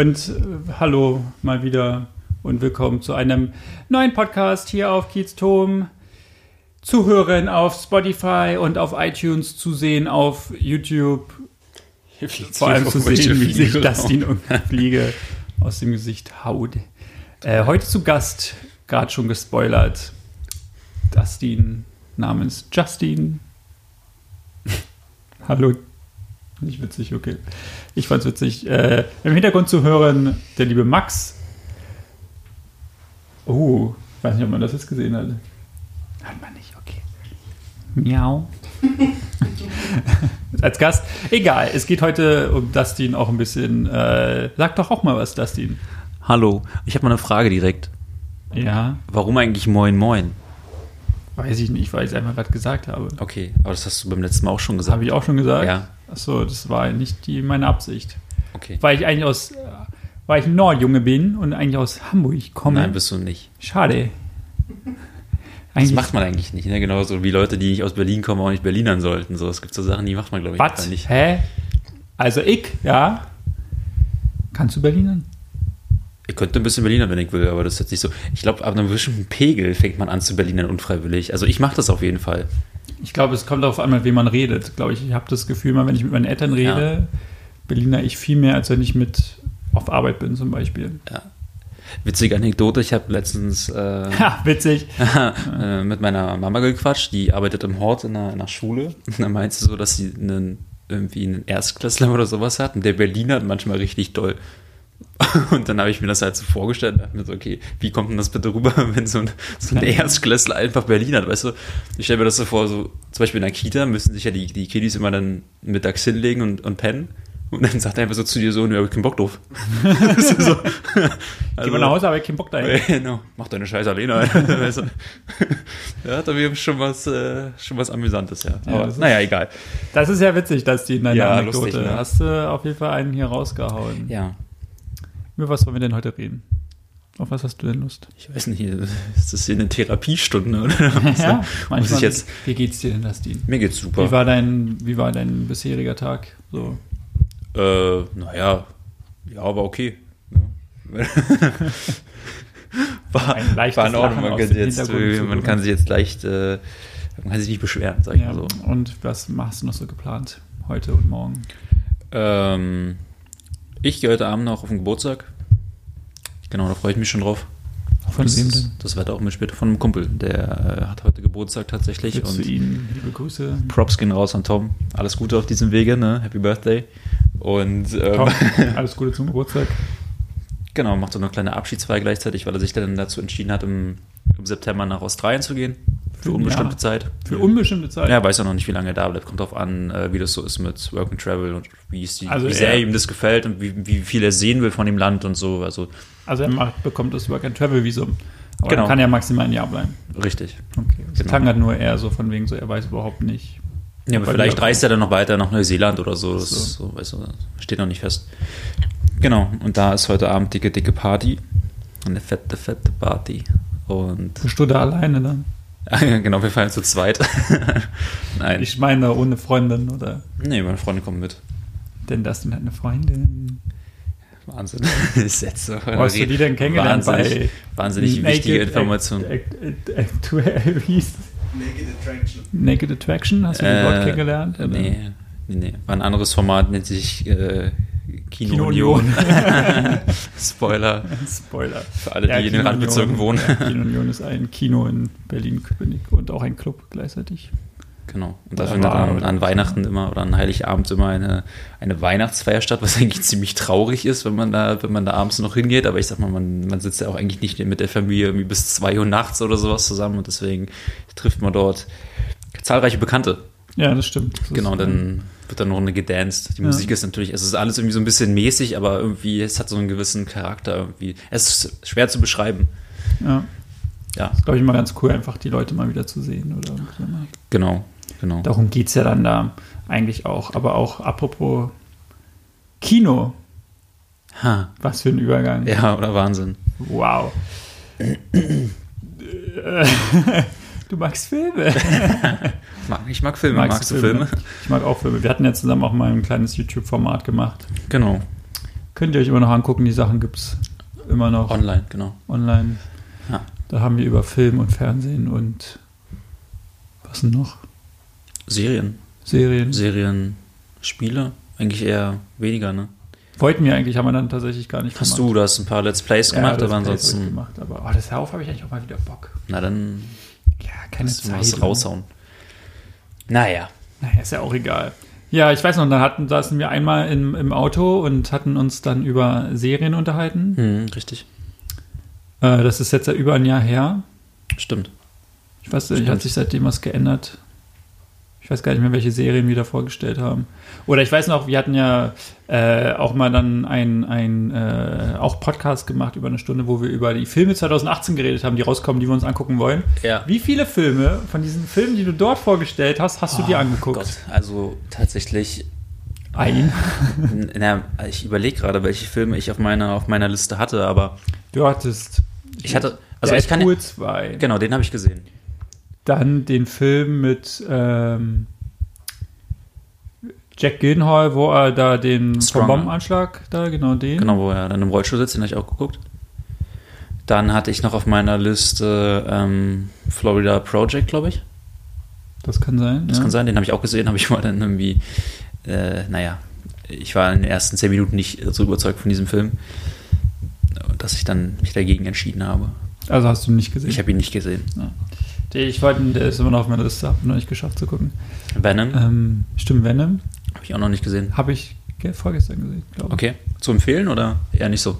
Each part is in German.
Und äh, hallo mal wieder und willkommen zu einem neuen Podcast hier auf Kieztom. Zu hören auf Spotify und auf iTunes, zu sehen auf YouTube. Vor allem zu sehen, wie sich Dustin irgendeine Fliege aus dem Gesicht haut. Äh, heute zu Gast, gerade schon gespoilert, Dustin namens Justin. Hallo. Nicht witzig, okay. Ich fand's witzig. Äh, Im Hintergrund zu hören, der liebe Max. Oh, weiß nicht, ob man das jetzt gesehen hat. Hat man nicht, okay. Miau. Als Gast. Egal, es geht heute um Dustin auch ein bisschen. Äh, sag doch auch mal was, Dustin. Hallo, ich habe mal eine Frage direkt. Ja, Warum eigentlich Moin Moin? Weiß ich nicht, weil ich es einfach gerade gesagt habe. Okay, aber das hast du beim letzten Mal auch schon Das gesagt. habe ich auch schon gesagt. Ja. Achso, das war nicht die, meine Absicht. Okay. Weil ich eigentlich aus, weil ich ein Nordjunge bin und eigentlich aus Hamburg komme. Nein, bist du nicht. Schade. Das Eigentlich, macht man eigentlich nicht, ne? Genauso wie Leute, die nicht aus Berlin kommen, auch nicht Berlinern sollten. So, es gibt so Sachen, die macht man, glaube ich, einfach nicht. Hä? Also ich, ja. Kannst du Berlinern? Ich könnte ein bisschen Berliner, wenn ich will, aber das ist jetzt nicht so. Ich glaube, ab einem bestimmten Pegel fängt man an zu Berlinern unfreiwillig. Also ich mache das auf jeden Fall. Ich glaube, es kommt darauf an, mit wem man redet. Glaube ich, ich habe das Gefühl, mal wenn ich mit meinen Eltern rede, Berliner ich viel mehr, als wenn ich mit auf Arbeit bin zum Beispiel. Witzige Anekdote, ich habe letztens äh, Ha, witzig. äh, mit meiner Mama gequatscht, die arbeitet im Hort in einer, in einer Schule. Und dann meinte sie so, dass sie einen, irgendwie einen Erstklässler oder sowas hat. Und der Berliner hat manchmal richtig doll. Und dann habe ich mir das halt so vorgestellt und dachte mir so, okay, wie kommt denn das bitte rüber, wenn so ein, so ein Erstklässler einfach Berlin hat, weißt du? Ich stelle mir das so vor, so zum Beispiel in der Kita müssen sich ja die, die Kiddies immer dann mittags hinlegen und, und pennen. Und dann sagt er einfach so zu dir so, ne, hab ich keinen Bock drauf. So, Geh mal nach Hause, aber ich hab keinen Bock dahin. Genau, mach deine Scheiße alleine. Weißt du? ja, hat aber schon was, äh, schon was Amüsantes, ja. Ja, Aber ist- naja, egal. Das ist ja witzig, dass die in deiner Ja, Anekdote lustig, ne? hast du auf jeden Fall einen hier rausgehauen. Ja, Über was wollen wir denn heute reden? Auf was hast du denn Lust? ich weiß nicht, ist das hier eine Therapiestunde oder was? Ja, Muss ich jetzt, Wie geht's dir denn, Dustin? mir geht's super. Wie war dein, wie war dein bisheriger Tag? So. Äh, naja, ja, aber okay. Ja. war, Ein leichtes war in Ordnung. Man kann, jetzt, äh, man kann sich jetzt leicht, äh, man kann sich nicht beschweren, sag ich Ja. mal so. Und was machst du noch so geplant? Heute und morgen? Ähm, ich gehe heute Abend noch auf den Geburtstag. Genau, da freue ich mich schon drauf. Von das, wem denn? Das wird auch später von einem Kumpel. Der äh, hat heute Geburtstag tatsächlich. Willst du und ihn? Liebe Grüße. Props gehen raus an Tom. Alles Gute auf diesem Wege, ne? Happy Birthday. Und ähm, Tom, alles Gute zum Geburtstag. genau, macht so eine kleine Abschiedsfeier gleichzeitig, weil er sich dann dazu entschieden hat, im, im September nach Australien zu gehen. Für unbestimmte Jahr. Zeit. Für unbestimmte Zeit. Ja, er weiß ja noch nicht, wie lange er da bleibt. Kommt drauf an, äh, wie das so ist mit Work and Travel und wie, die, Also wie sehr ihm das gefällt und wie, wie viel er sehen will von dem Land und so. Also Also er macht, bekommt das Work and Travel Visum. Aber Genau. er kann ja maximal ein Jahr bleiben. richtig. Okay. Das Genau. klang halt nur eher so von wegen so, er weiß überhaupt nicht. Ja, aber vielleicht reist er dann noch weiter nach Neuseeland oder so. Das So. so, weißt du, steht noch nicht fest. Genau, und da ist heute Abend dicke, dicke Party. Eine fette, fette Party. Und Bist du da alleine dann? genau, wir feiern zu zweit. Nein, Ich meine ohne Freundin oder nee, meine Freundin kommt mit. denn Dustin hat eine Freundin. Wahnsinn. Sätze. Wo hast du die denn kennengelernt? Wahnsinnig, wahnsinnig wichtige Information. Act, Act, Act, Act, wie hieß das? Naked Attraction. Naked Attraction? Hast du die dort kennengelernt? oder? Nee, nee, nee. War ein anderes Format, nennt sich äh, Kino, Kino Union. Spoiler Spoiler. für alle, die in den Randbezirken wohnen. Ja, Kino Union ist ein Kino in Berlin-Köpenick und auch ein Club gleichzeitig. Genau. Und da findet an, an. Weihnachten immer oder an Heiligabend immer eine, eine Weihnachtsfeier statt, was eigentlich ziemlich traurig ist, wenn man da, wenn man da abends noch hingeht. Aber ich sag mal, man, man sitzt ja auch eigentlich nicht mit der Familie irgendwie bis zwei Uhr nachts oder sowas zusammen und deswegen trifft man dort zahlreiche Bekannte. Ja, das stimmt. Das Genau, dann wird dann noch eine gedanced. Die Ja. Musik ist natürlich, es ist alles irgendwie so ein bisschen mäßig, aber irgendwie, es hat so einen gewissen Charakter irgendwie. Es ist schwer zu beschreiben. Ja, Ja, ist, glaube ich, mal ganz cool, einfach die Leute mal wieder zu sehen. Oder ne? genau, genau. Darum geht es ja dann da eigentlich auch. Aber auch apropos Kino, Ha, was für ein Übergang. ja, oder Wahnsinn. Wow. du magst Filme. Ich mag Filme. Magst Magst, du Filme? Ich mag auch Filme. Wir hatten ja zusammen auch mal ein kleines YouTube-Format gemacht. Genau. Könnt ihr euch immer noch angucken, die Sachen gibt es immer noch Online, genau. online. Ja. Da haben wir über Film und Fernsehen und was denn noch? Serien. Serien. Serien, Spiele, eigentlich eher weniger, ne? Wollten wir eigentlich, haben wir dann tatsächlich gar nicht Hast du, du hast ein paar Let's Plays gemacht, das aber Plays ansonsten, Gemacht, aber oh, das darauf habe ich eigentlich auch mal wieder Bock. na dann Ja, keine mal Zeit. was raushauen. Naja, Naja, ist ja auch egal. Ja, ich weiß noch, dann hatten, saßen wir einmal im, im Auto und hatten uns dann über Serien unterhalten. hm, richtig, Äh, das ist jetzt ja über ein Jahr her. stimmt. Ich weiß nicht, hat sich seitdem was geändert. Ich weiß gar nicht mehr, welche Serien wir da vorgestellt haben. Oder ich weiß noch, wir hatten ja äh, auch mal dann ein, ein äh, auch Podcast gemacht über eine Stunde, wo wir über die Filme 2018 geredet haben, die rauskommen, die wir uns angucken wollen. Ja. Wie viele Filme von diesen Filmen, die du dort vorgestellt hast, hast du dir angeguckt? Gott, also tatsächlich, Ein. na, ich überlege gerade, welche Filme ich auf meiner, auf meiner Liste hatte, aber Du hattest. ich hatte, also ich kann, Deadpool 2. genau, den habe ich gesehen. Dann den Film mit ähm, Jack Gyllenhaal, wo er da den vom Stronger. Bombenanschlag, da genau den. Genau, wo er dann im Rollstuhl sitzt, den habe ich auch geguckt. Dann hatte ich noch auf meiner Liste ähm, Florida Project, glaube ich. Das kann sein. Das ja. kann sein, den habe ich auch gesehen, habe ich mal dann irgendwie, äh, naja, ich war in den ersten zehn Minuten nicht so überzeugt von diesem Film, dass ich dann mich dagegen entschieden habe. Also hast du nicht gesehen. Ich habe ihn nicht gesehen. Den- ich wollte, der ist immer noch auf meiner Liste, habe noch nicht geschafft zu gucken. Venom Ähm, stimmt, Venom habe ich auch noch nicht gesehen. habe ich ge- vorgestern gesehen, glaube ich. Okay, zu empfehlen oder eher nicht so?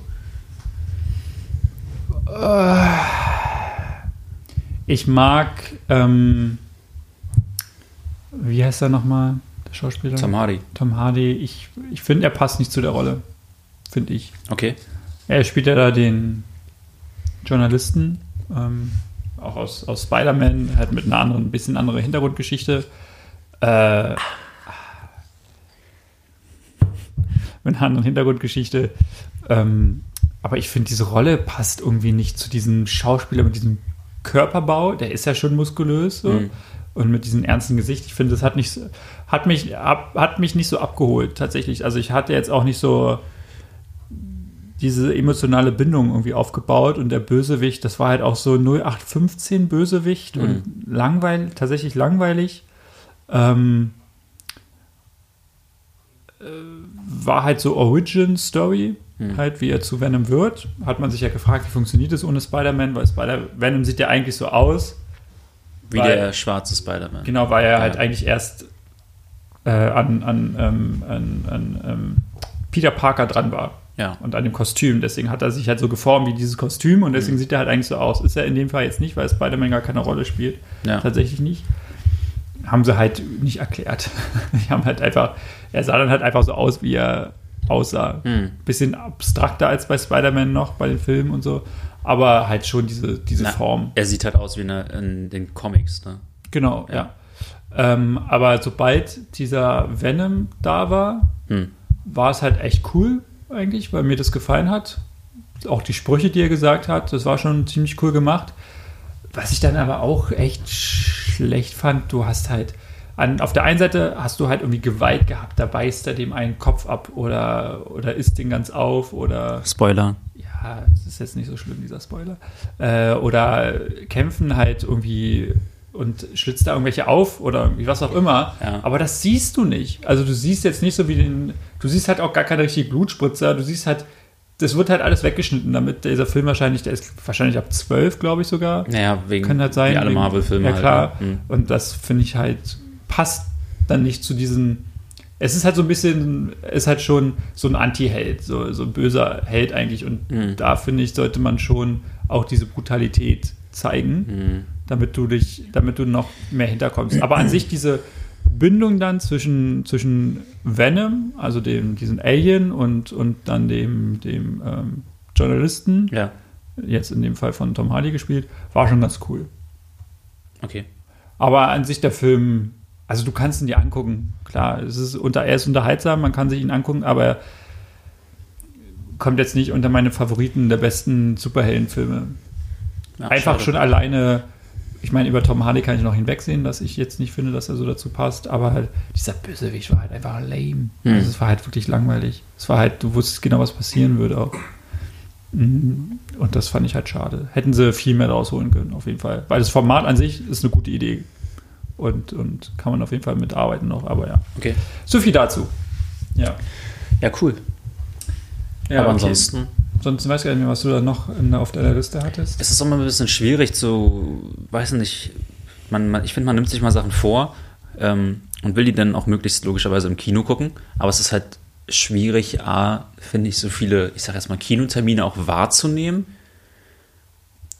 Ich mag, ähm, wie heißt er nochmal, der Schauspieler? Tom Hardy. Tom Hardy. Ich, ich finde, er passt nicht zu der Rolle, finde ich. Okay. Er spielt ja da den Journalisten, ähm, auch aus, aus Spider-Man, halt mit einer anderen, ein bisschen andere Hintergrundgeschichte. Äh, mit einer anderen Hintergrundgeschichte. Ähm, aber ich finde, diese Rolle passt irgendwie nicht zu diesem Schauspieler mit diesem Körperbau. Der ist ja schon muskulös so. Mhm. Und mit diesem ernsten Gesicht. Ich finde, das hat, nicht, hat, mich, ab, hat mich nicht so abgeholt, tatsächlich. Also ich hatte jetzt auch nicht so diese emotionale Bindung irgendwie aufgebaut und der Bösewicht, das war halt auch so 0815 Bösewicht und langweilig, tatsächlich langweilig. Ähm, äh, war halt so Origin Story, Mhm. halt wie er zu Venom wird. Hat man sich ja gefragt, wie funktioniert das ohne Spider-Man, weil Spider Venom sieht ja eigentlich so aus. Wie Weil- der schwarze Spider-Man. Genau, weil er halt Ja. eigentlich erst äh, an, an, ähm, an, an ähm, Peter Parker dran war Ja. und an dem Kostüm. Deswegen hat er sich halt so geformt wie dieses Kostüm und Mhm. deswegen sieht er halt eigentlich so aus. Ist er in dem Fall jetzt nicht, weil Spider-Man gar keine Rolle spielt. Ja. Tatsächlich nicht. Haben sie halt nicht erklärt. Die haben halt einfach, er sah dann halt einfach so aus, wie er aussah. Hm. Bisschen abstrakter als bei Spider-Man noch, bei den Filmen und so. Aber halt schon diese, diese Na, Form. Er sieht halt aus wie in, der- in den Comics, ne? Genau, ja. Ja. Ähm, aber sobald dieser Venom da war, Hm. war es halt echt cool eigentlich, weil mir das gefallen hat. Auch die Sprüche, die er gesagt hat, das war schon ziemlich cool gemacht. Was ich dann aber auch echt schlecht fand, du hast halt an, auf der einen Seite hast du halt irgendwie Gewalt gehabt, da beißt er dem einen Kopf ab oder, oder isst den ganz auf oder Spoiler. ja, es ist jetzt nicht so schlimm, dieser Spoiler. Äh, oder kämpfen halt irgendwie und schlitzt da irgendwelche auf oder was auch immer. Ja. Aber das siehst du nicht. Also du siehst jetzt nicht so wie den, du siehst halt auch gar keine richtige Blutspritzer, du siehst halt, das wird halt alles weggeschnitten, damit dieser Film wahrscheinlich, der ist wahrscheinlich ab 12, glaube ich sogar. Naja, wegen Kann halt sein. wie alle Marvel-Filme. Ja, klar. Halt, ne? Hm. Und das finde ich halt, passt dann nicht zu diesen. Es ist halt so ein bisschen, ist halt schon so ein Anti-Held, so, so ein böser Held eigentlich. Und Mhm. da finde ich, sollte man schon auch diese Brutalität zeigen, Hm. Damit du dich, damit du noch mehr hinterkommst. Aber an sich diese Bindung dann zwischen, zwischen Venom, also dem, diesen Alien und, und dann dem, dem ähm, Journalisten, Ja, jetzt in dem Fall von Tom Hardy gespielt, war schon ganz cool. okay. Aber an sich der Film, also du kannst ihn dir angucken. Klar, es ist unter, er ist unterhaltsam, man kann sich ihn angucken, aber er kommt jetzt nicht unter meine Favoriten der besten Superheldenfilme. Einfach schade. schon alleine ich meine, über Tom Hardy kann ich noch hinwegsehen, dass ich jetzt nicht finde, dass er so dazu passt, aber halt, dieser Bösewicht war halt einfach lame. Hm. Also es war halt wirklich langweilig. Es war halt, du wusstest genau, was passieren würde auch. Mhm. Und das fand ich halt schade. Hätten sie viel mehr rausholen können, auf jeden Fall. Weil das Format an sich ist eine gute Idee. Und, und kann man auf jeden Fall mitarbeiten noch, aber ja. Okay. So viel dazu. Ja. Ja, cool. ja Aber okay. ansonsten Sonst weiß ich gar nicht mehr, was du da noch auf deiner Liste hattest. es ist immer ein bisschen schwierig zu, weiß nicht, man, man, ich finde, man nimmt sich mal Sachen vor ähm, und will die dann auch möglichst logischerweise im Kino gucken. Aber es ist halt schwierig, A, finde ich, so viele, ich sage jetzt mal, Kinotermine auch wahrzunehmen.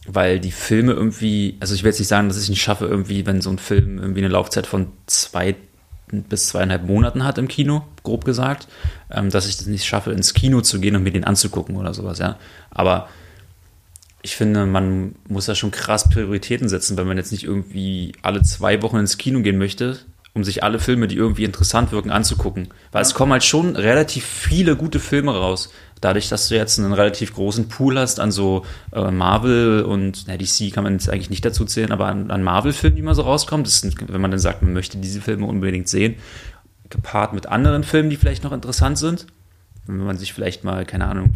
Weil die Filme irgendwie, also ich will jetzt nicht sagen, dass ich nicht schaffe, irgendwie, wenn so ein Film irgendwie eine Laufzeit von zwei bis zweieinhalb Monaten hat im Kino, grob gesagt, ähm, dass ich das nicht schaffe, ins Kino zu gehen und mir den anzugucken oder sowas, ja. Aber ich finde, man muss ja schon krass Prioritäten setzen, wenn man jetzt nicht irgendwie alle zwei Wochen ins Kino gehen möchte, um sich alle Filme, die irgendwie interessant wirken, anzugucken. Weil es kommen halt schon relativ viele gute Filme raus. Dadurch, dass du jetzt einen relativ großen Pool hast an so äh, Marvel und na, DC kann man jetzt eigentlich nicht dazu zählen, aber an, an Marvel-Filmen, die mal so rauskommen, sind, wenn man dann sagt, man möchte diese Filme unbedingt sehen, gepaart mit anderen Filmen, die vielleicht noch interessant sind. Wenn man sich vielleicht mal, keine Ahnung,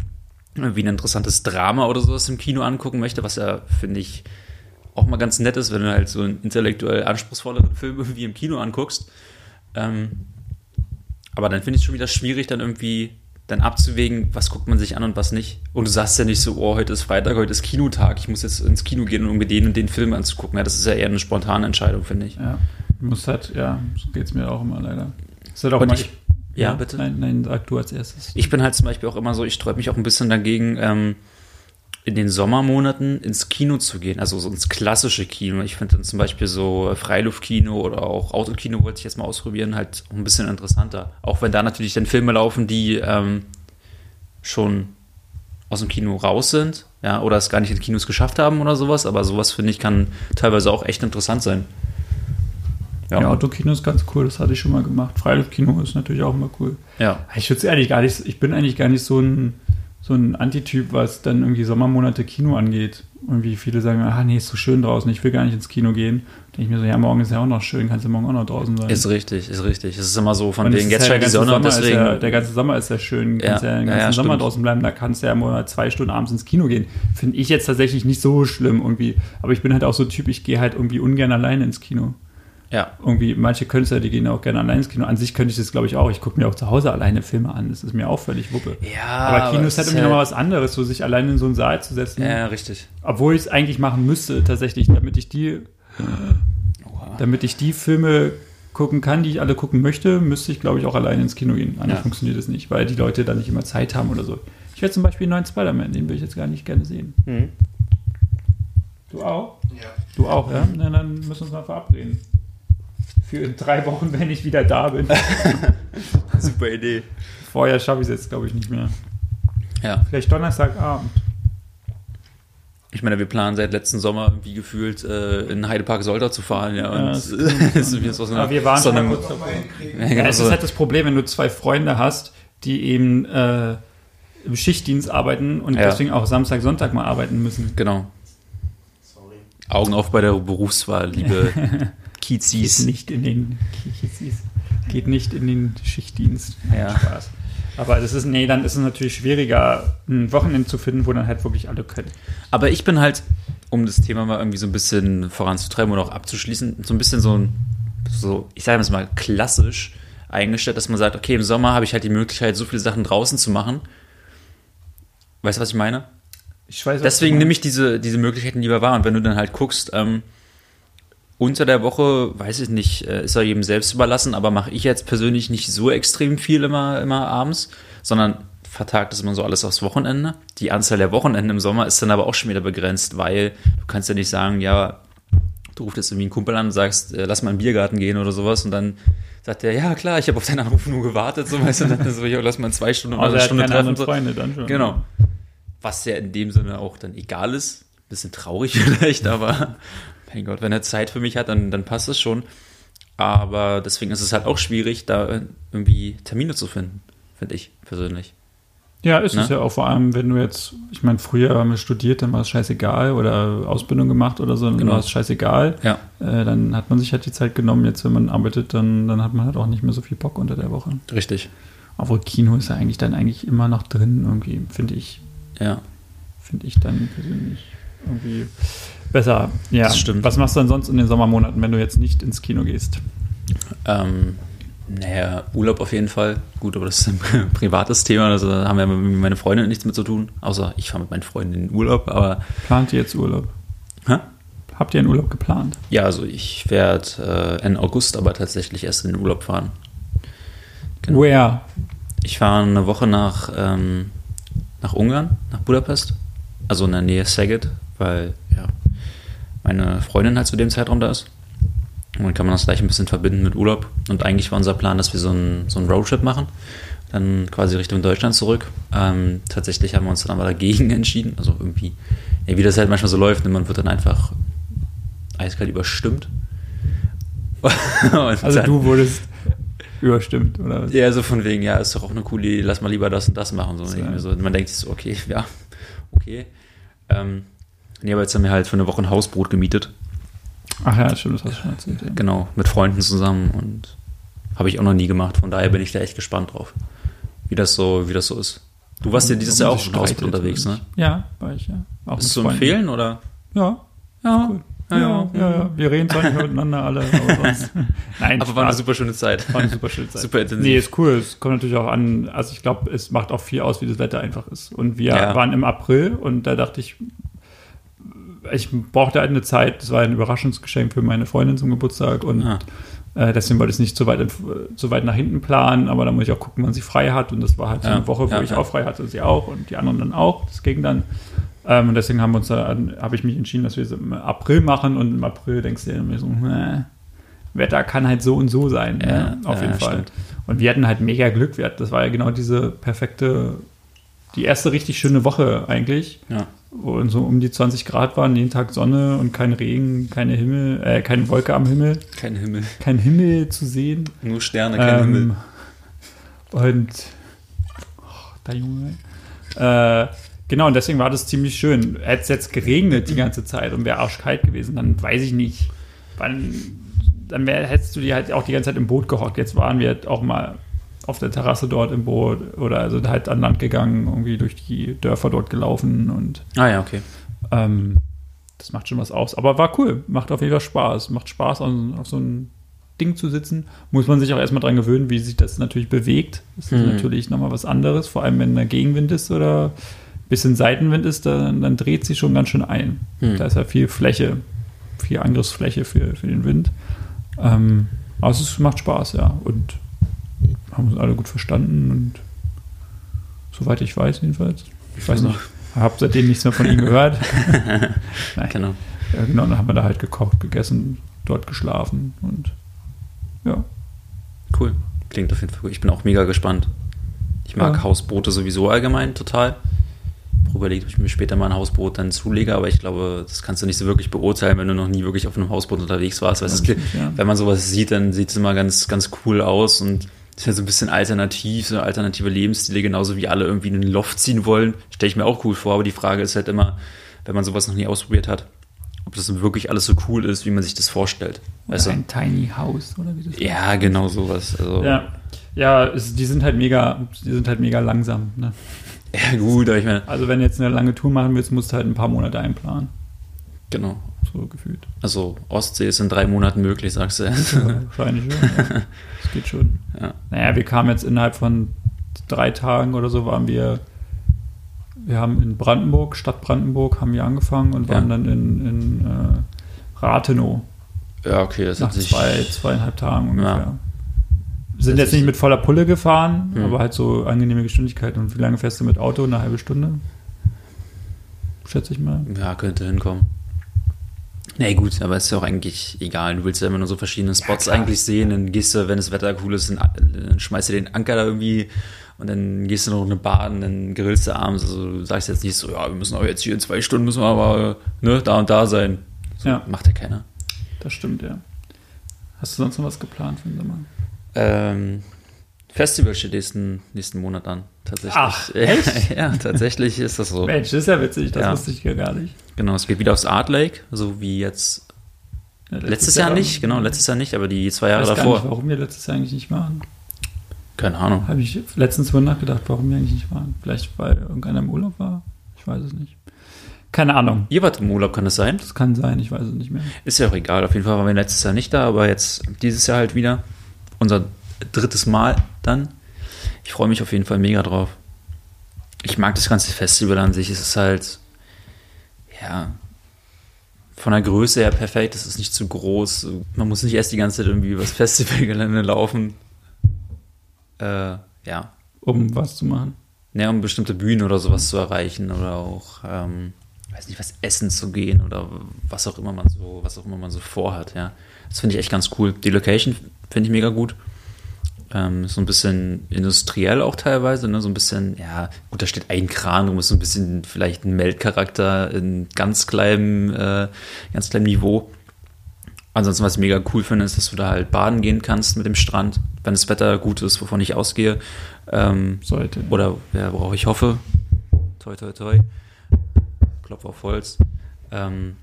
wie ein interessantes Drama oder sowas im Kino angucken möchte, was ja, finde ich, auch mal ganz nett ist, wenn du halt so einen intellektuell anspruchsvolleren Film irgendwie im Kino anguckst. Ähm, aber dann finde ich es schon wieder schwierig, dann irgendwie dann abzuwägen, was guckt man sich an und was nicht. Und du sagst ja nicht so, oh, heute ist Freitag, heute ist Kinotag, ich muss jetzt ins Kino gehen, um mir den und den Film anzugucken. Ja, das ist ja eher eine spontane Entscheidung, finde ich. Ja. Du musst halt, ja, so geht es mir auch immer leider. Ist halt auch Und mal, ich- ja, bitte? Nein, nein, sag du als erstes. Ich bin halt zum Beispiel auch immer so, ich sträube mich auch ein bisschen dagegen, ähm, in den Sommermonaten ins Kino zu gehen, also so ins klassische Kino. Ich finde dann zum Beispiel so Freiluftkino oder auch Autokino wollte ich jetzt mal ausprobieren, halt ein bisschen interessanter. Auch wenn da natürlich dann Filme laufen, die ähm, schon aus dem Kino raus sind, ja, oder es gar nicht in Kinos geschafft haben oder sowas, aber sowas finde ich kann teilweise auch echt interessant sein. Ja, Autokino ist ganz cool, das hatte ich schon mal gemacht. Freiluftkino ist natürlich auch immer cool. ja. Ich würde ehrlich gar nicht, ich bin eigentlich gar nicht so ein, so ein Antityp, was dann irgendwie Sommermonate Kino angeht. Irgendwie viele sagen, ah nee, ist so schön draußen, ich will gar nicht ins Kino gehen. Denke ich mir so, ja, morgen ist ja auch noch schön, kannst du morgen auch noch draußen sein. Ist richtig, ist richtig. Es ist immer so von Und wegen, ist jetzt ja scheint die der ganze Sonne und Sommer ist deswegen. Ja, der ganze Sommer ist ja schön, kannst Ja, ja, den ganzen ja, Sommer stimmt. draußen bleiben, da kannst du ja mal zwei Stunden abends ins Kino gehen. Finde ich jetzt tatsächlich nicht so schlimm irgendwie. Aber ich bin halt auch so ein Typ, ich gehe halt irgendwie ungern alleine ins Kino. Ja, Irgendwie, manche Künstler, die gehen auch gerne alleine ins Kino. An sich könnte ich das, glaube ich, auch. Ich gucke mir auch zu Hause alleine Filme an. Das ist mir auch völlig Wuppe. Ja, aber Kino ist halt irgendwie nochmal was anderes, so sich alleine in so einen Saal zu setzen. Ja, richtig. Obwohl ich es eigentlich machen müsste, tatsächlich, damit ich die, damit ich die Filme gucken kann, die ich alle gucken möchte, müsste ich, glaube ich, auch alleine ins Kino gehen. Anders Ja. funktioniert das nicht, weil die Leute dann nicht immer Zeit haben oder so. Ich werde zum Beispiel einen neuen Spider-Man, den will ich jetzt gar nicht gerne sehen. Mhm. Du auch? Ja. Du auch, ja? Na, dann müssen wir uns mal verabreden. Für in drei Wochen, wenn ich wieder da bin. Super Idee. Vorher schaffe ich es jetzt, glaube ich, nicht mehr. Ja. Vielleicht Donnerstagabend. Ich meine, wir planen seit letzten Sommer irgendwie gefühlt äh, in Heidepark Soltau zu fahren, ja. Ja, das ist wie so eine, Aber wir waren schon kurz davor. ja, Ja, genau es so, ist halt das Problem, wenn du zwei Freunde hast, die eben äh, im Schichtdienst arbeiten und Ja. deswegen auch Samstag, Sonntag mal arbeiten müssen. genau. Sorry. Augen auf bei der Berufswahl, liebe Geht Kiezis. nicht in den geht nicht in den Schichtdienst. Ja. Spaß. Aber das ist, nee, dann ist es natürlich schwieriger, ein Wochenende zu finden, wo dann halt wirklich alle können. Aber ich bin halt, um das Thema mal irgendwie so ein bisschen voranzutreiben oder auch abzuschließen, so ein bisschen so ein, so, ich sage mal, klassisch eingestellt, dass man sagt, okay, im Sommer habe ich halt die Möglichkeit, so viele Sachen draußen zu machen. Weißt du, was ich meine? Ich weiß, Deswegen nehme ich diese, diese Möglichkeiten lieber wahr. Und wenn du dann halt guckst, ähm, unter der Woche, weiß ich nicht, äh, ist ja jedem selbst überlassen, aber mache ich jetzt persönlich nicht so extrem viel immer, immer abends, sondern vertagt das immer so alles aufs Wochenende. Die Anzahl der Wochenenden im Sommer ist dann aber auch schon wieder begrenzt, weil du kannst ja nicht sagen, ja, du rufst jetzt irgendwie einen Kumpel an und sagst, äh, lass mal in den Biergarten gehen oder sowas und dann sagt er, ja klar, ich habe auf deinen Anruf nur gewartet, so weißt du, und dann so, ja, lass mal in zwei Stunden oder Also eine Stunde treffen. anderen So. Freunde dann schon. Genau. Was ja in dem Sinne auch dann egal ist. Bisschen traurig vielleicht, aber mein Gott, wenn er Zeit für mich hat, dann, dann passt es schon. Aber deswegen ist es halt auch schwierig, da irgendwie Termine zu finden, finde ich persönlich. Ja, ist es Ne? ja auch vor allem, wenn du jetzt, ich meine, früher haben wir studiert, dann war es scheißegal oder Ausbildung gemacht oder so, dann Genau. war es scheißegal. Ja. Äh, dann hat man sich halt die Zeit genommen. Jetzt, wenn man arbeitet, dann, dann hat man halt auch nicht mehr so viel Bock unter der Woche. Richtig. Obwohl Kino ist ja eigentlich dann eigentlich immer noch drin, irgendwie, finde ich. Ja. Finde ich dann persönlich irgendwie besser. Ja, Das stimmt. Was machst du denn sonst in den Sommermonaten, wenn du jetzt nicht ins Kino gehst? Ähm, naja, Urlaub auf jeden Fall. Gut, aber das ist ein privates Thema. Also da haben ja meine Freundin nichts mit zu tun. Außer ich fahre mit meinen Freunden in den Urlaub. Aber Plant ihr jetzt Urlaub? Hä? Habt ihr einen Urlaub geplant? ja, also ich werde äh, Ende August aber tatsächlich erst in den Urlaub fahren. Genau. Where? Ich fahre eine Woche nach, ähm, nach Ungarn, nach Budapest. Also in der Nähe Szeged, weil ja, meine Freundin halt zu dem Zeitraum da ist. Und dann kann man das gleich ein bisschen verbinden mit Urlaub. Und eigentlich war unser Plan, dass wir so einen so einen Roadtrip machen. Dann quasi Richtung Deutschland zurück. Ähm, tatsächlich haben wir uns dann aber dagegen entschieden. Also irgendwie, ja, wie das halt manchmal so läuft, ne, man wird dann einfach eiskalt überstimmt. Also dann- du wurdest überstimmt, oder was? ja, so von wegen, ja, ist doch auch eine coole Idee, lass mal lieber das und das machen. So, So, ja. so. Man denkt sich so, okay, ja, okay. Ähm, nee, aber jetzt haben wir halt für eine Woche ein Hausboot gemietet. Ach ja, stimmt, das hast du schon erzählt. Ja. Genau, mit Freunden zusammen und habe ich auch noch nie gemacht. Von daher bin ich da echt gespannt drauf, wie das so, wie das so ist. Du warst ja dieses Jahr auch sich im Hausboot unterwegs, ne? Ja, war ich, ja. Auch Ist es zu Freunden. empfehlen oder? Ja, Ja, cool. Ja, ja, ja, Wir reden zwar nicht miteinander alle, aber sonst. Nein, Aber war eine super schöne Zeit. War eine super schöne Zeit. Super intensiv. Nee, ist cool. Es kommt natürlich auch an, also ich glaube, es macht auch viel aus, wie das Wetter einfach ist. Und wir Ja. waren im April und da dachte ich, ich brauchte halt eine Zeit, das war ein Überraschungsgeschenk für meine Freundin zum Geburtstag und Ah. äh, deswegen wollte ich es nicht so weit, so weit nach hinten planen, aber da muss ich auch gucken, wann sie frei hat und das war halt so Ja, eine Woche, wo ja, ich ja. auch frei hatte, sie auch und die anderen dann auch. Das ging dann. Ähm, und deswegen haben wir uns habe ich mich entschieden, dass wir es im April machen und im April denkst du dir immer so, äh, Wetter kann halt so und so sein, ne? auf jeden Fall. stimmt. Und wir hatten halt mega Glück. Wir hatten, das war ja genau diese perfekte, die erste richtig schöne Woche eigentlich, Ja. wo so um die 20 Grad waren, jeden Tag Sonne und kein Regen, keine Himmel, äh, keine Wolke am Himmel, Kein Himmel. kein Himmel zu sehen. Nur Sterne, kein Ähm, Himmel. Und oh, der Junge. Äh, genau, und deswegen war das ziemlich schön. Hätte es jetzt geregnet die ganze Zeit und wäre arschkalt gewesen, dann weiß ich nicht. Wann, dann wär, hättest du dir halt auch die ganze Zeit im Boot gehockt. Jetzt waren wir halt auch mal auf der Terrasse dort im Boot oder also halt an Land gegangen, irgendwie durch die Dörfer dort gelaufen und Ah ja, okay. ähm, das macht schon was aus. Aber war cool. Macht auf jeden Fall Spaß. Macht Spaß, auf, auf so ein Ding zu sitzen. Muss man sich auch erstmal dran gewöhnen, wie sich das natürlich bewegt. Das ist Mhm. natürlich nochmal was anderes. Vor allem, wenn da Gegenwind ist oder ein bisschen Seitenwind ist, dann, dann dreht sie schon ganz schön ein. Mhm. Da ist ja viel Fläche, viel Angriffsfläche für, für den Wind. Ähm, aber es ist, macht Spaß, ja. Und haben uns alle gut verstanden und soweit ich weiß, jedenfalls. Ich weiß nicht. Habe seitdem nichts mehr von ihm gehört. Nein. Genau. Ja, genau, dann haben wir da halt gekocht, gegessen, dort geschlafen und ja. Cool. Klingt auf jeden Fall gut. Ich bin auch mega gespannt. Ich mag Ja. Hausboote sowieso allgemein total. Ich überlegt, ob ich mir später mal ein Hausboot dann zulege, aber ich glaube, das kannst du nicht so wirklich beurteilen, wenn du noch nie wirklich auf einem Hausboot unterwegs warst. Weil es ja. wenn man sowas sieht, dann sieht es immer ganz, ganz cool aus und ist ja so ein bisschen alternativ, so alternative Lebensstile, genauso wie alle irgendwie in den Loft ziehen wollen. Stelle ich mir auch cool vor, aber die Frage ist halt immer, wenn man sowas noch nie ausprobiert hat, ob das wirklich alles so cool ist, wie man sich das vorstellt. Weißt du? ein Tiny House oder wie das Ja, genau sowas. Also, Ja, ja es, die sind halt mega, die sind halt mega langsam. Ne? ja, gut, aber ich meine, Also wenn du jetzt eine lange Tour machen willst, musst du halt ein paar Monate einplanen. genau. So gefühlt. Also Ostsee ist in drei Monaten möglich, sagst du. Ja, wahrscheinlich schon. Ja. Das geht schon. Ja. Naja, wir kamen jetzt innerhalb von drei Tagen oder so, waren wir, wir haben in Brandenburg, Stadt Brandenburg, haben wir angefangen und waren Ja. dann in, in äh, Rathenow ja, okay, das nach hat sich. zwei, zweieinhalb Tagen ungefähr. Ja. Sind Das jetzt nicht mit voller Pulle gefahren, Hm. aber halt so angenehme Geschwindigkeit. Und wie lange fährst du mit Auto? Eine halbe Stunde? Schätze ich mal. Ja, könnte hinkommen. Nee, gut, aber ist ja auch eigentlich egal. Du willst ja immer nur so verschiedene Spots klar. eigentlich sehen. Dann gehst du, wenn das Wetter cool ist, dann, dann schmeißt du den Anker da irgendwie und dann gehst du noch eine Baden, dann grillst du abends. Also du sagst jetzt nicht so, ja, wir müssen aber jetzt hier in zwei Stunden müssen wir aber ne, da und da sein. So Ja. Macht ja keiner. Das stimmt, ja. Hast du sonst noch was geplant für den Sommer? Ähm, Festival steht nächsten, nächsten Monat an. Tatsächlich. Ach, echt? ja, tatsächlich ist das so. Mensch, das ist ja witzig, das Ja. wusste ich ja gar nicht. Genau, es geht wieder aufs Art Lake, so wie jetzt Ja, letztes, Jahr nicht, genau, letztes Jahr nicht, aber die zwei Jahre Ich weiß gar davor. nicht, warum wir letztes Jahr eigentlich nicht waren. Keine Ahnung. Habe ich letztens mal nachgedacht, warum wir eigentlich nicht waren. Vielleicht, weil irgendeiner im Urlaub war. Ich weiß es nicht. Keine Ahnung. Ihr wart im Urlaub, kann das sein? Das kann sein, ich weiß es nicht mehr. Ist ja auch egal. Auf jeden Fall waren wir letztes Jahr nicht da, aber jetzt dieses Jahr halt wieder. Unser drittes Mal dann. Ich freue mich auf jeden Fall mega drauf. Ich mag das ganze Festival an sich. Es ist halt, ja, von der Größe her perfekt. Es ist nicht zu groß. Man muss nicht erst die ganze Zeit irgendwie übers Festivalgelände laufen. Äh, ja, Um was zu machen. ja, um bestimmte Bühnen oder sowas zu erreichen oder auch, ähm, weiß nicht, was essen zu gehen oder was auch immer man so, was auch immer man so vorhat, ja. Das finde ich echt ganz cool. Die Location finde ich mega gut. Ähm, so ein bisschen industriell auch teilweise, ne? so ein bisschen, ja, gut, da steht ein Kran rum, ist so ein bisschen vielleicht ein Meldcharakter in ganz kleinem, äh, ganz kleinem Niveau. Ansonsten, was ich mega cool finde, ist, dass du da halt baden gehen kannst mit dem Strand, wenn das Wetter gut ist, wovon ich ausgehe. Ähm, Sollte. oder ja, worauf ich hoffe. Toi, toi, toi. Klopf auf Holz. Ähm,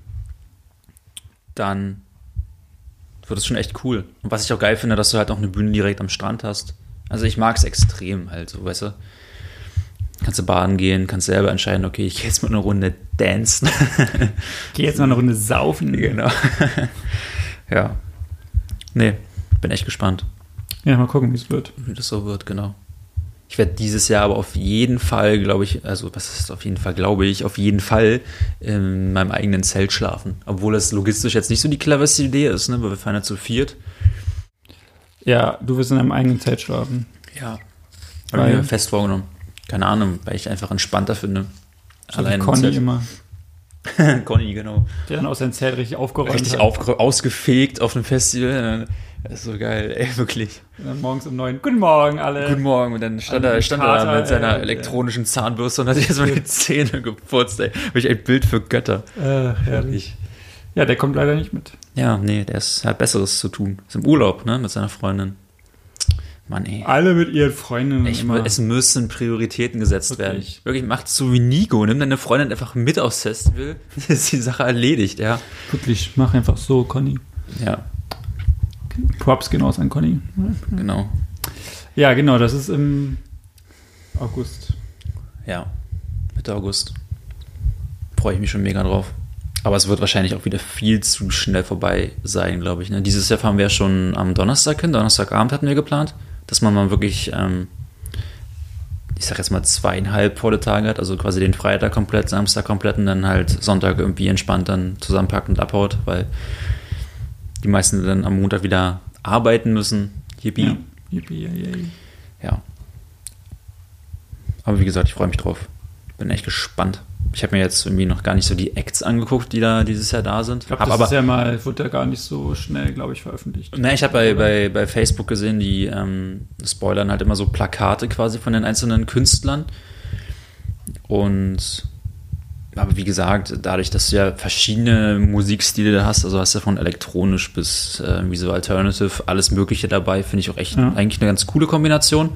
dann wird es schon echt cool. Und was ich auch geil finde, dass du halt auch eine Bühne direkt am Strand hast. Also ich mag es extrem halt, so, weißt du. Kannst du baden gehen, kannst selber entscheiden, okay, ich gehe jetzt mal eine Runde dancen. Geh jetzt noch eine Runde saufen. genau. ja. Nee, bin echt gespannt. Ja, mal gucken, wie es wird. wie das so wird, genau. Ich werde dieses Jahr aber auf jeden Fall, glaube ich, also was ist auf jeden Fall, glaube ich, auf jeden Fall in meinem eigenen Zelt schlafen. Obwohl das logistisch jetzt nicht so die cleverste Idee ist, ne? weil wir fahren ja zu viert. Ja, du wirst in deinem eigenen Zelt schlafen. Ja. Habe ich mir fest vorgenommen. Keine Ahnung, weil ich einfach entspannter finde. So im Conny Zelt. immer. Conny, genau. Der dann aus seinem Zelt richtig aufgeräumt Richtig hat. ausgefegt auf dem Festival. Das ist so geil, ey, wirklich. Und dann morgens um neun. Guten Morgen alle. Guten Morgen. Und dann stand er, stand er da Kater, mit seiner äh, elektronischen Zahnbürste und hat sich jetzt mal die Zähne geputzt, ey. Wirklich ein Bild für Götter. Äh, herrlich. Ja, der kommt leider nicht mit. Ja, nee, der ist, hat Besseres zu tun. Ist im Urlaub, ne, mit seiner Freundin. Mann, ey. Alle mit ihren Freundinnen Ich, immer. es müssen Prioritäten gesetzt Wirklich. werden. Wirklich, macht so wie Nico. Nimm deine Freundin einfach mit aufs Festival. Ist die Sache erledigt, ja. Wirklich, mach einfach so, Conny. Ja, Props gehen aus an Conny. genau. Ja, genau, das ist im August. Ja, Mitte August. Freue ich mich schon mega drauf. Aber es wird wahrscheinlich auch wieder viel zu schnell vorbei sein, glaube ich. Ne? Dieses Jahr fahren wir ja schon am Donnerstag hin. Donnerstagabend hatten wir geplant, dass man mal wirklich, ähm, ich sag jetzt mal, zweieinhalb volle Tage hat. Also quasi den Freitag komplett, Samstag komplett und dann halt Sonntag irgendwie entspannt dann zusammenpackt und abhaut, weil die meisten dann am Montag wieder arbeiten müssen. Yippie. Ja. Yippie, yay. Ja. Aber wie gesagt, ich freue mich drauf. Bin echt gespannt. Ich habe mir jetzt irgendwie noch gar nicht so die Acts angeguckt, die da dieses Jahr da sind. Ich glaube, das aber, ist ja mal, wurde ja gar nicht so schnell, glaube ich, veröffentlicht. ne, ich habe bei, bei, bei Facebook gesehen, die ähm, spoilern halt immer so Plakate quasi von den einzelnen Künstlern. Und aber wie gesagt, dadurch, dass du ja verschiedene Musikstile hast, also hast du von elektronisch bis äh, irgendwie so Alternative, alles Mögliche dabei, finde ich auch echt Ja. eigentlich eine ganz coole Kombination.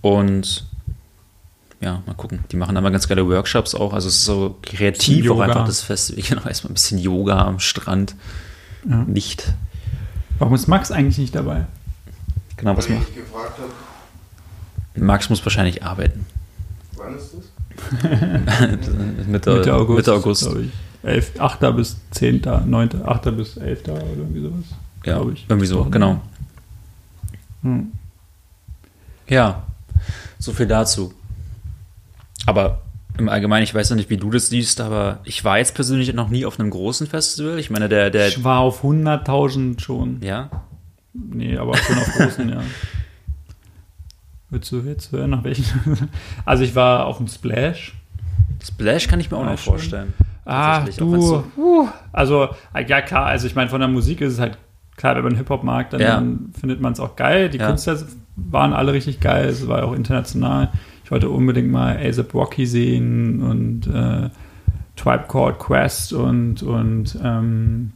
Und ja, mal gucken. Die machen aber ganz geile Workshops auch. Also es ist so kreativ auch einfach das Festival. Genau, erstmal ein bisschen Yoga am Strand. Ja. Nicht. Warum ist Max eigentlich nicht dabei? Genau, was Weil macht. ich gefragt habe, Max muss wahrscheinlich arbeiten. Wann ist das? Mitte, Mitte August. Mitte August. glaube ich. 11, 8. bis 10., 9., 8. bis 11. oder irgendwie sowas. Ja, ich. irgendwie so, genau. Hm. Ja, so viel dazu. Aber im Allgemeinen, ich weiß noch nicht, wie du das siehst, aber ich war jetzt persönlich noch nie auf einem großen Festival. Ich meine, der, der, Ich war auf 100.000 schon. ja, Nee, aber schon auf großen, ja. Willst du jetzt hören, nach welchen? Also ich war auf dem Splash. Splash kann ich mir auch noch vorstellen. Ah, du. so- uh, also, äh, ja klar, also ich meine, von der Musik ist es halt klar, wenn man Hip-Hop mag, dann, Ja. dann findet man es auch geil. Die Ja. Künstler waren alle richtig geil, es war auch international. Ich wollte unbedingt mal A$AP Rocky sehen und äh, Tribe Called Quest und, und ähm,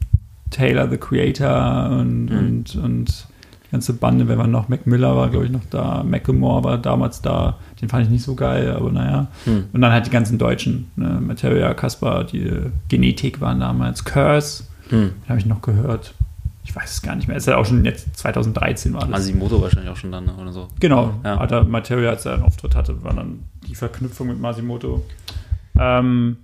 Taylor the Creator und, Mhm. und, und ganze Bande, wenn man noch Mac Miller war, glaube ich, noch da. Macklemore war damals da. Den fand ich nicht so geil, aber naja. Hm. Und dann halt die ganzen Deutschen. Ne? Materia, Kaspar, die Genetik waren damals. Curse, Hm. den habe ich noch gehört. Ich weiß es gar nicht mehr. Es ist ja auch schon jetzt 2013 war das. Masimoto wahrscheinlich auch schon dann ne, oder so. Genau, Ja. hat er Materia, als er einen Auftritt hatte, war dann die Verknüpfung mit Masimoto. Ähm,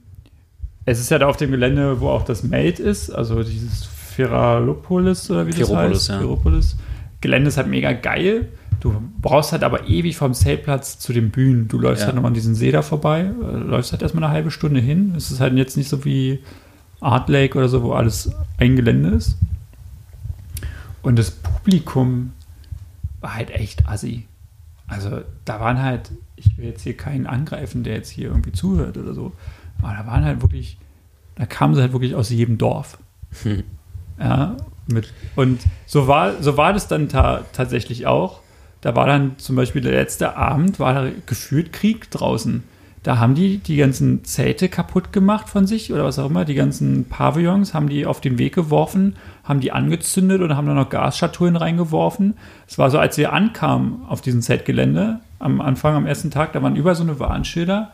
es ist ja da auf dem Gelände, wo auch das Made ist, also dieses Feralopolis oder wie das Ferropolis, heißt. ja. Ferropolis. Gelände ist halt mega geil. Du brauchst halt aber ewig vom Zeltplatz zu den Bühnen. Du läufst Ja. halt nochmal an diesen See da vorbei, äh, läufst halt erstmal eine halbe Stunde hin. Es ist halt jetzt nicht so wie Art Lake oder so, wo alles ein Gelände ist. Und das Publikum war halt echt assi. Also da waren halt, ich will jetzt hier keinen angreifen, der jetzt hier irgendwie zuhört oder so, aber da waren halt wirklich, da kamen sie halt wirklich aus jedem Dorf. Hm. Ja, mit, und so war, so war das dann ta tatsächlich auch. Da war dann zum Beispiel der letzte Abend, war gefühlt Krieg draußen. Da haben die die ganzen Zelte kaputt gemacht von sich oder was auch immer, die ganzen Pavillons haben die auf den Weg geworfen, haben die angezündet und haben dann noch Gasschatullen reingeworfen. Es war so, als wir ankamen auf diesem Zeltgelände am Anfang, am ersten Tag, da waren über so eine Warnschilder.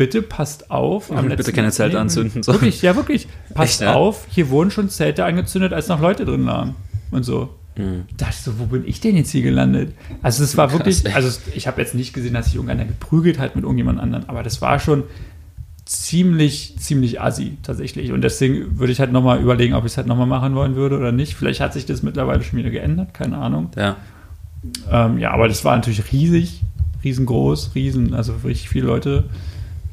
Bitte passt auf. am Bitte letzten- keine Zelte anzünden, so. Wirklich, ja, wirklich. Passt Echt, ja? auf, hier wurden schon Zelte angezündet, als noch Leute drin lagen. Und so. Hm. Da dachte ich so, wo bin ich denn jetzt hier gelandet? Also es war Krass, wirklich, ey. also ich habe jetzt nicht gesehen, dass sich irgendeiner geprügelt hat mit irgendjemand anderen, aber das war schon ziemlich, ziemlich assi tatsächlich. Und deswegen würde ich halt nochmal überlegen, ob ich es halt nochmal machen wollen würde oder nicht. Vielleicht hat sich das mittlerweile schon wieder geändert, keine Ahnung. Ja. Ähm, ja, aber das war natürlich riesig, riesengroß, riesen, also richtig viele Leute.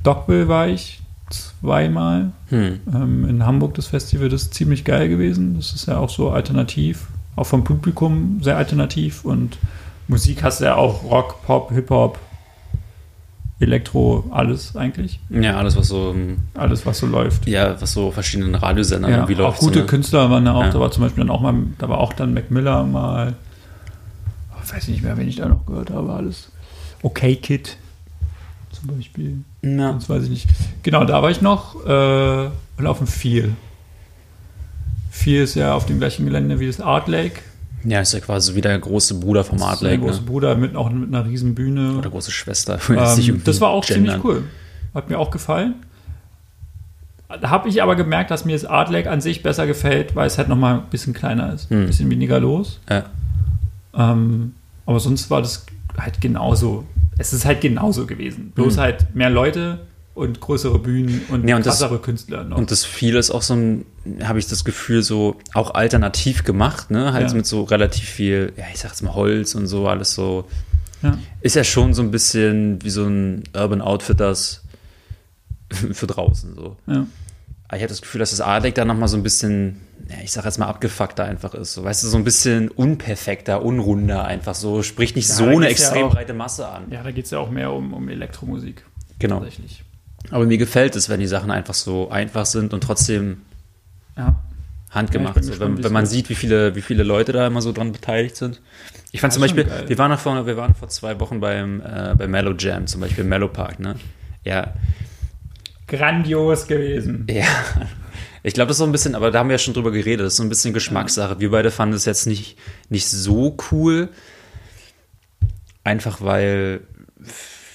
Dockville war ich zweimal. Hm. Ähm, in Hamburg das Festival, das ist ziemlich geil gewesen. Das ist ja auch so alternativ, auch vom Publikum sehr alternativ und Musik hast du ja auch Rock, Pop, Hip-Hop, Elektro, alles eigentlich. Ja, alles, was so, ähm, Alles, was so läuft. ja, was so verschiedenen Radiosendern Ja, irgendwie auch läuft. gute so, ne? Künstler waren da auch. Ja. Da war zum Beispiel dann auch mal, da war auch dann Mac Miller mal. Ich weiß nicht mehr, wen ich da noch gehört habe, alles. Okay Kid zum Beispiel. Ja. Sonst weiß ich nicht. Genau, da war ich noch äh, dem Viel. Viel ist ja auf dem gleichen Gelände wie das Art Lake. ja, ist ja quasi wie der große Bruder vom Art ist der Lake. große Ne? Bruder mit, auch mit einer riesen Bühne. Oder große Schwester. Ähm, das war auch ziemlich gendern. cool. Hat mir auch gefallen. Habe ich aber gemerkt, dass mir das Art Lake an sich besser gefällt, weil es halt nochmal ein bisschen kleiner ist. Ein Hm. bisschen weniger los. Ja. Ähm, aber sonst war das halt genauso. Es ist halt genauso gewesen. Bloß Hm. halt mehr Leute und größere Bühnen und, Ja, und das- krassere Künstler noch. Und das viel ist auch so ein, habe ich das Gefühl, so auch alternativ gemacht, ne? Halt Ja. mit so relativ viel, ja, ich sag jetzt mal Holz und so, alles so. ja. Ist ja schon so ein bisschen wie so ein Urban Outfitters für draußen so. Ja. Aber ich habe das Gefühl, dass das Lake da nochmal so ein bisschen, ja, ich sag jetzt mal abgefuckter einfach ist. So, weißt du, so ein bisschen unperfekter, unrunder einfach so. Spricht nicht Ja, so eine geht's ja extrem auch- breite Masse an. Ja, da geht es ja auch mehr um, um Elektromusik. Genau. Tatsächlich. Aber mir gefällt es, wenn die Sachen einfach so einfach sind und trotzdem Ja. handgemacht. Gespannt, wenn, wenn man sieht, wie viele, wie viele Leute da immer so dran beteiligt sind. Ich fand zum Beispiel, geil. wir waren, vor, wir waren vor zwei Wochen beim, äh, bei Mellow Jam, zum Beispiel im Mellow Park, ne? Ja, Grandios gewesen. ja. Ich glaube, das ist so ein bisschen, aber da haben wir ja schon drüber geredet, das ist so ein bisschen Geschmackssache. Wir beide fanden es jetzt nicht, nicht so cool. Einfach weil,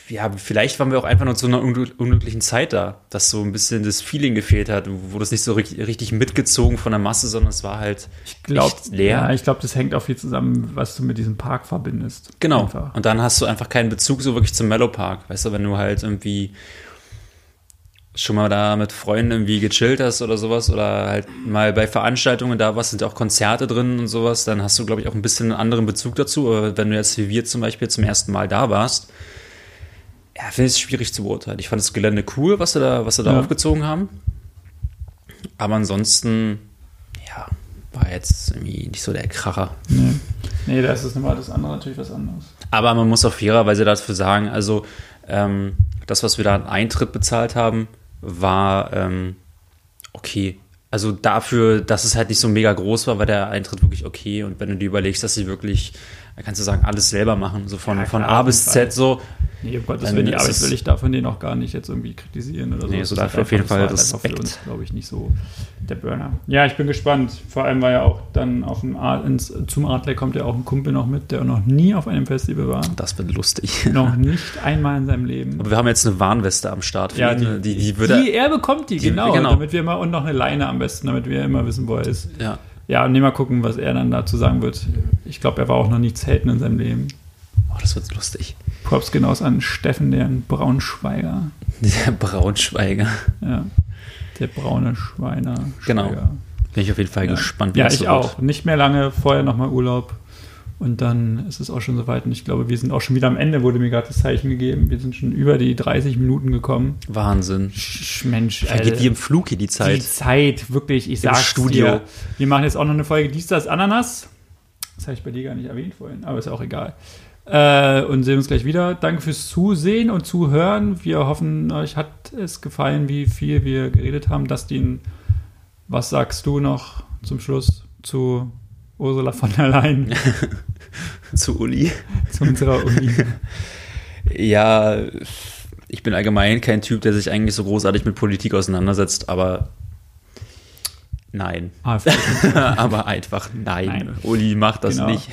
ja, vielleicht waren wir auch einfach nur zu einer unglück- unglücklichen Zeit da, dass so ein bisschen das Feeling gefehlt hat, wo das nicht so richtig, mitgezogen von der Masse, sondern es war halt Ich glaube, echt leer. ja, ich glaube, das hängt auch viel zusammen, was du mit diesem Park verbindest. Genau. Einfach. Und dann hast du einfach keinen Bezug so wirklich zum Mellow Park. Weißt du, wenn du halt irgendwie schon mal da mit Freunden irgendwie gechillt hast oder sowas oder halt mal bei Veranstaltungen da warst, sind ja auch Konzerte drin und sowas, dann hast du, glaube ich, auch ein bisschen einen anderen Bezug dazu. Aber wenn du jetzt wie wir zum Beispiel zum ersten Mal da warst, ja, finde ich es schwierig zu beurteilen. Ich fand das Gelände cool, was sie da, was sie da Ja. aufgezogen haben. Aber ansonsten, ja, war jetzt irgendwie nicht so der Kracher. Nee. nee, das ist nochmal das andere natürlich was anderes. Aber man muss auch fairerweise dafür sagen, also ähm, das, was wir da an Eintritt bezahlt haben, war ähm, okay. Also dafür, dass es halt nicht so mega groß war, war der Eintritt wirklich okay. Und wenn du dir überlegst, dass sie wirklich, da kannst du sagen, alles selber machen, so von, Ja, von A bis. Z so. Nee, um Gottes Willen, die Arbeit will ich da von denen auch gar nicht jetzt irgendwie kritisieren oder so. Nee, so ist dafür auf jeden Fall das war für uns, glaube ich, nicht so der Burner. Ja, ich bin gespannt. Vor allem, weil ja auch dann auf dem Art, ins, zum Artler kommt ja auch ein Kumpel noch mit, der noch nie auf einem Festival war. Das wird lustig. noch nicht einmal in seinem Leben. Aber wir haben jetzt eine Warnweste am Start. Ja, die, die, die würde. die er bekommt die, die- genau, genau. damit wir immer und noch eine Leine am besten, damit wir immer wissen, wo er ist. ja. Ja, und nehmen mal gucken, was er dann dazu sagen wird. Ich glaube, er war auch noch nie selten in seinem Leben. Oh, das wird lustig. Props genau an Steffen, der Braunschweiger. Der Braunschweiger. Ja, der braune Schweiner. Genau. Bin ich auf jeden Fall Ja. gespannt, Ja, das ich so auch. Nicht mehr lange, vorher nochmal Urlaub. Und dann ist es auch schon soweit. Und ich glaube, wir sind auch schon wieder am Ende, wurde mir gerade das Zeichen gegeben. Wir sind schon über die 30 Minuten gekommen. Wahnsinn. Sch- Mensch, Vergeht Alter. wie im Flug hier die Die Zeit. Zeit, wirklich, ich sag's Studio. dir. Wir machen jetzt auch noch eine Folge Dies, das, Ananas. Das habe ich bei dir gar nicht erwähnt vorhin, aber ist auch egal. Äh, und sehen uns gleich wieder. Danke fürs Zusehen und Zuhören. Wir hoffen, euch hat es gefallen, wie viel wir geredet haben. Dustin, was sagst du noch zum Schluss zu Ursula von der Leyen, Zu Uli. zu unserer Uni? Ja, ich bin allgemein kein Typ, der sich eigentlich so großartig mit Politik auseinandersetzt, aber nein. Aber einfach nein. Nein. Uli macht das Genau. nicht.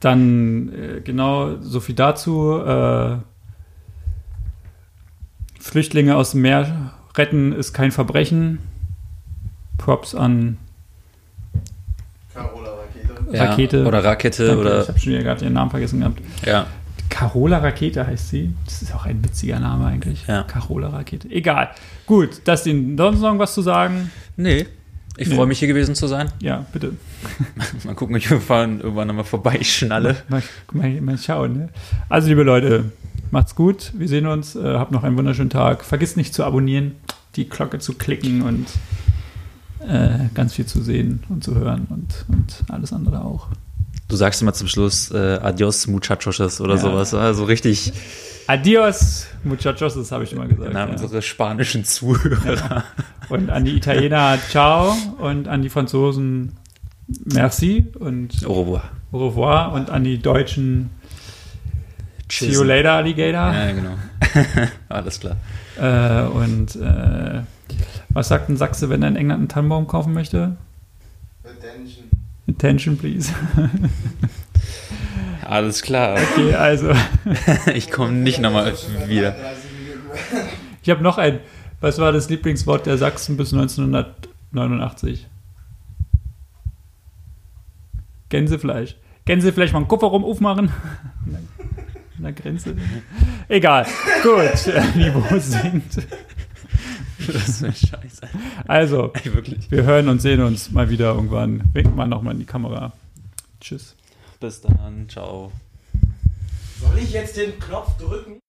Dann äh, genau so viel dazu. Äh, Flüchtlinge aus dem Meer retten ist kein Verbrechen. Props an Rakete. Ja, Rakete. Oder Rakete Danke, ich oder. habe schon wieder gerade ihren Namen vergessen gehabt. Ja. Carola Rakete heißt sie. Das ist auch ein witziger Name eigentlich. Ja. Carola Rakete. Egal. Gut, das den sonst noch was zu sagen? Nee. Ich Nee. freue mich hier gewesen zu sein. Ja, bitte. Mal gucken, ich irgendwann, irgendwann nochmal vorbeischnalle. Mal, mal, mal schauen. Ne? Also, liebe Leute, macht's gut. Wir sehen uns. Äh, habt noch einen wunderschönen Tag. Vergisst nicht zu abonnieren, die Glocke zu klicken und äh, ganz viel zu sehen und zu hören und, und alles andere auch. Du sagst immer zum Schluss äh, Adios, Muchachos oder Ja. sowas. Also richtig Adios, muchachos, das habe ich immer gesagt. an Ja. unsere spanischen Zuhörer. Und an die Italiener, ciao. Und an die Franzosen, merci. Und Au revoir. au revoir. Und an die Deutschen, see you later, Alligator. Ja, genau. Alles klar. Äh, und äh, was sagt ein Sachse, wenn er in England einen Tannenbaum kaufen möchte? Attention. Attention, please. Alles klar. Okay, also, Ich komme nicht nochmal wieder. 33 Minuten. ich habe noch ein. Was war das Lieblingswort der Sachsen bis 1989? Gänsefleisch. Gänsefleisch mal einen Kofferraum aufmachen. An der Grenze. Egal. Gut. Niveau sinkt. Das ist eine Scheiße. Also, Ey, wirklich. wir hören und sehen uns mal wieder irgendwann. Winkt mal nochmal in die Kamera. Tschüss. Bis dann. Ciao. Soll ich jetzt den Knopf drücken?